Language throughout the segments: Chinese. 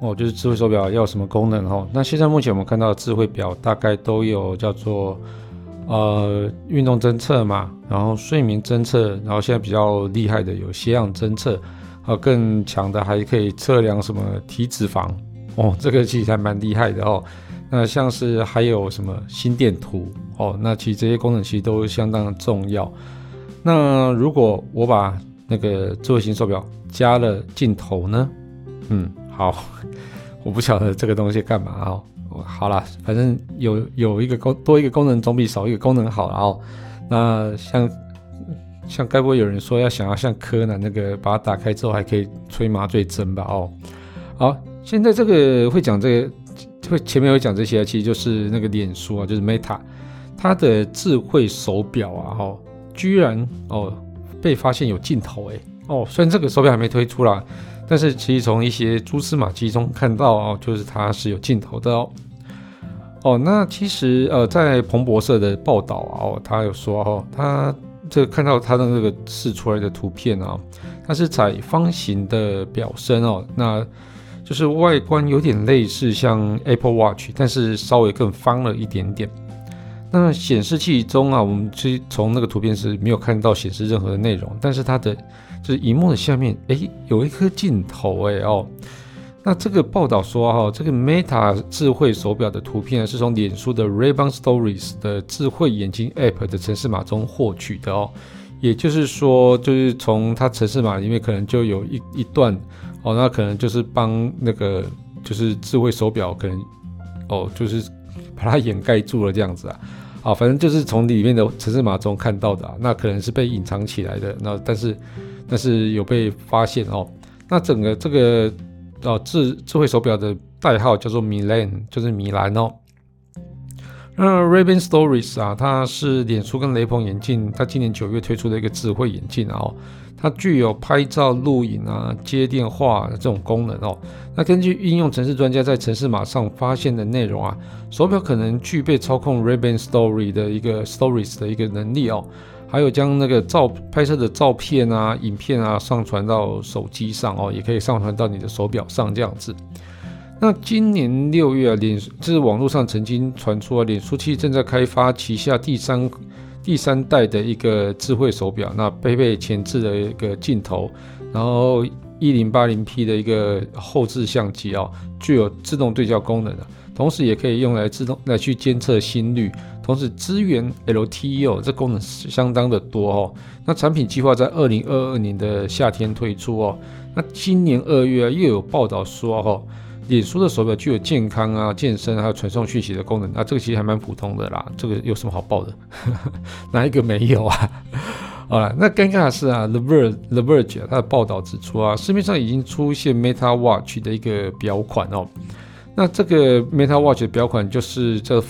哦，就是智慧手表要什么功能哦？那现在目前我们看到的智慧表大概都有叫做呃运动侦测嘛，然后睡眠侦测，然后现在比较厉害的有血氧侦测，还有更强的还可以测量什么体脂肪哦，这个其实还蛮厉害的哦。那像是还有什么心电图哦，那其实这些功能其实都相当重要。那如果我把那个智慧型手表加了镜头呢？嗯。好，我不晓得这个东西干嘛哦。好了，反正有有一个功多一个功能总比少一个功能好了哦。那像像该不会有人说要想要像柯南那个把它打开之后还可以吹麻醉针吧？哦，好，现在这个会讲这个会前面会讲这些，其实就是那个脸书啊，就是 Meta 它的智慧手表啊，哦，居然哦被发现有镜头诶。哦，虽然这个手表还没推出啦。但是其实从一些蛛丝马迹中看到哦，就是它是有镜头的哦。哦，那其实呃，在彭博社的报道啊，哦，他有说哦，他这看到他的那个试出来的图片啊，它是采方形的表身哦，那就是外观有点类似像 Apple Watch，但是稍微更方了一点点。那显示器中啊，我们其实从那个图片是没有看到显示任何的内容，但是它的就是荧幕的下面，哎，有一颗镜头，哎哦。那这个报道说哈、哦，这个 Meta 智慧手表的图片是从脸书的 Ray-Ban Stories 的智慧眼镜 App 的程式码中获取的哦。也就是说，就是从它程式码里面可能就有一一段哦，那可能就是帮那个就是智慧手表可能哦，就是把它掩盖住了这样子啊。啊，反正就是从里面的城市码中看到的啊，那可能是被隐藏起来的。那但是，但是有被发现哦。那整个这个哦智智慧手表的代号叫做 Milan，就是米兰哦。那 Ray-Ban Stories 啊，它是脸书跟雷朋眼镜，它今年九月推出的一个智慧眼镜啊哦。它具有拍照、录影啊、接电话这种功能哦。那根据应用程式专家在程式码上发现的内容啊，手表可能具备操控 Ray-Ban Story 的一个 Stories 的一个能力哦，还有将那个照拍摄的照片啊、影片啊上传到手机上哦，也可以上传到你的手表上这样子。那今年六月啊，脸这是网络上曾经传出啊，脸书其实正在开发旗下第三。第三代的一个智慧手表，那配备前置的一个镜头，然后一零八零 P 的一个后置相机哦，具有自动对焦功能的，同时也可以用来自动来去监测心率，同时支援 LTE 哦，这功能相当的多哦。那产品计划在二零二二年的夏天推出哦。那今年二月啊又有报道说哦。脸书的手表具有健康啊、健身还有传送讯息的功能，那这个其实还蛮普通的啦。这个有什么好报的？哪一个没有啊？好了，那尴尬的是啊，The Verge The Verge，它的报道指出啊，市面上已经出现 Meta Watch 的一个表款哦。那这个 Meta Watch 的表款就是这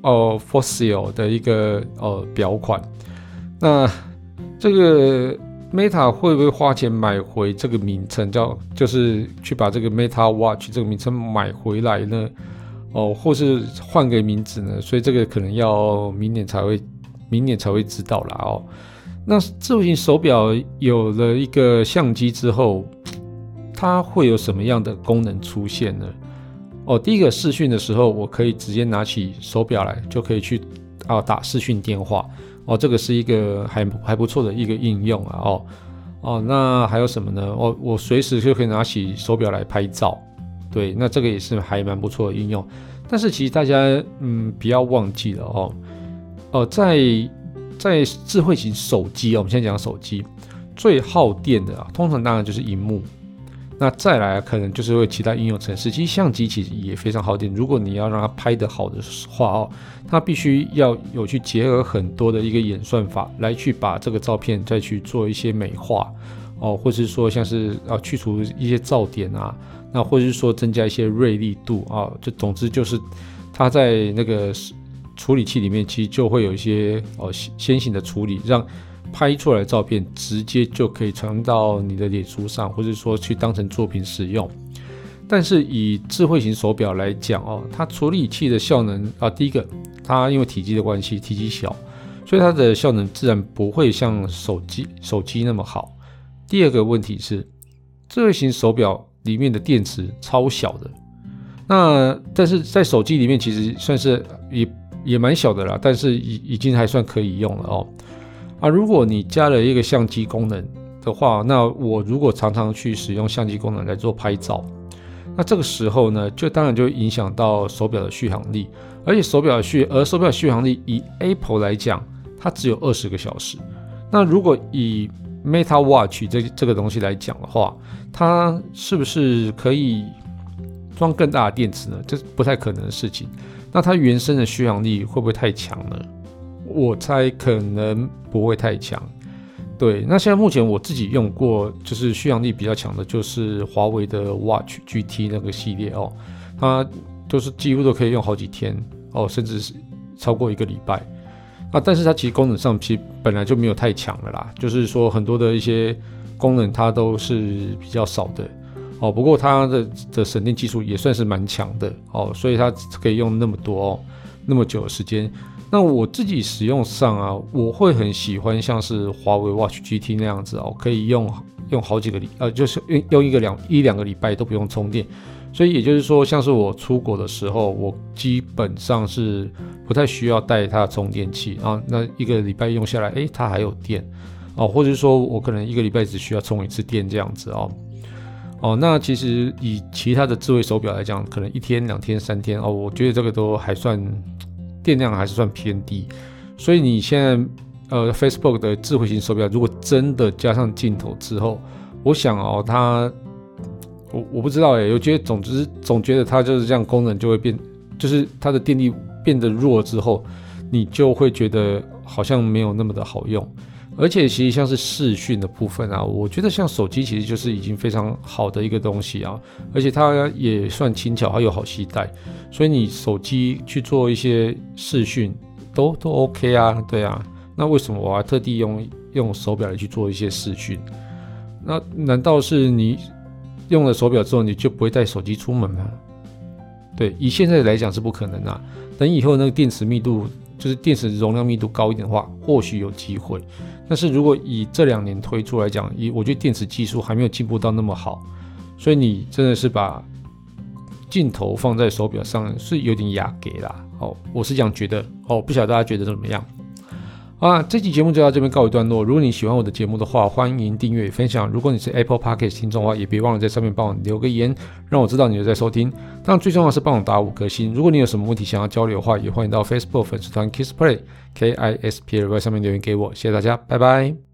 哦 Fossil 的一个哦表款。那这个。Meta 会不会花钱买回这个名称，叫就是去把这个 Meta Watch 这个名称买回来呢？哦，或是换个名字呢？所以这个可能要明年才会，明年才会知道啦哦。那智慧型手表有了一个相机之后，它会有什么样的功能出现呢？哦，第一个视讯的时候，我可以直接拿起手表来，就可以去啊打视讯电话。哦，这个是一个还还不错的一个应用啊！哦哦，那还有什么呢？哦，我随时就可以拿起手表来拍照，对，那这个也是还蛮不错的应用。但是其实大家嗯不要忘记了哦哦，在在智慧型手机哦，我们现在讲手机最耗电的啊，通常当然就是荧幕。那再来可能就是会其他应用程式，其实相机其实也非常耗电。如果你要让它拍得好的话哦，它必须要有去结合很多的一个演算法来去把这个照片再去做一些美化哦，或是说像是啊去除一些噪点啊，那或者是说增加一些锐利度啊，这总之就是它在那个处理器里面其实就会有一些哦先行的处理，让拍出来的照片直接就可以传到你的脸书上，或者说去当成作品使用。但是以智慧型手表来讲哦，它处理器的效能啊，第一个它因为体积的关系，体积小，所以它的效能自然不会像手机手机那么好。第二个问题是，智慧型手表里面的电池超小的，那但是在手机里面其实算是也也蛮小的啦，但是已已经还算可以用了哦。啊，如果你加了一个相机功能的话，那我如果常常去使用相机功能来做拍照，那这个时候呢，就当然就影响到手表的续航力，而且手表的续，而手表续航力以 Apple 来讲，它只有二十个小时。那如果以 Meta Watch 这这个东西来讲的话，它是不是可以装更大的电池呢？这不太可能的事情。那它原生的续航力会不会太强呢？我猜可能不会太强，对。那现在目前我自己用过，就是续航力比较强的，就是华为的 Watch GT 那个系列哦，它都是几乎都可以用好几天哦，甚至是超过一个礼拜啊。但是它其实功能上其实本来就没有太强了啦，就是说很多的一些功能它都是比较少的哦。不过它的的省电技术也算是蛮强的哦，所以它可以用那么多哦，那么久的时间。那我自己使用上啊，我会很喜欢像是华为 Watch GT 那样子哦，可以用用好几个礼，呃，就是用用一个两一两个礼拜都不用充电。所以也就是说，像是我出国的时候，我基本上是不太需要带它的充电器啊。那一个礼拜用下来，诶，它还有电哦，或者是说我可能一个礼拜只需要充一次电这样子哦。哦，那其实以其他的智慧手表来讲，可能一天、两天、三天哦，我觉得这个都还算。电量还是算偏低，所以你现在呃，Facebook 的智慧型手表如果真的加上镜头之后，我想哦，它我我不知道诶，我觉得总之总觉得它就是这样，功能就会变，就是它的电力变得弱之后，你就会觉得好像没有那么的好用。而且其实像是视讯的部分啊，我觉得像手机其实就是已经非常好的一个东西啊，而且它也算轻巧，还有好携带，所以你手机去做一些视讯都都 OK 啊，对啊，那为什么我还特地用用手表来去做一些视讯？那难道是你用了手表之后你就不会带手机出门吗？对，以现在来讲是不可能啊，等以后那个电池密度。就是电池容量密度高一点的话，或许有机会。但是如果以这两年推出来讲，以我觉得电池技术还没有进步到那么好，所以你真的是把镜头放在手表上是有点雅给啦。哦，我是这样觉得。哦，不晓得大家觉得怎么样？啊，这期节目就到这边告一段落。如果你喜欢我的节目的话，欢迎订阅分享。如果你是 Apple Podcast 听众的话，也别忘了在上面帮我留个言，让我知道你有在收听。当然，最重要的是帮我打五颗星。如果你有什么问题想要交流的话，也欢迎到 Facebook 粉丝团 Kiss Play K I S P L Y 上面留言给我。谢谢大家，拜拜。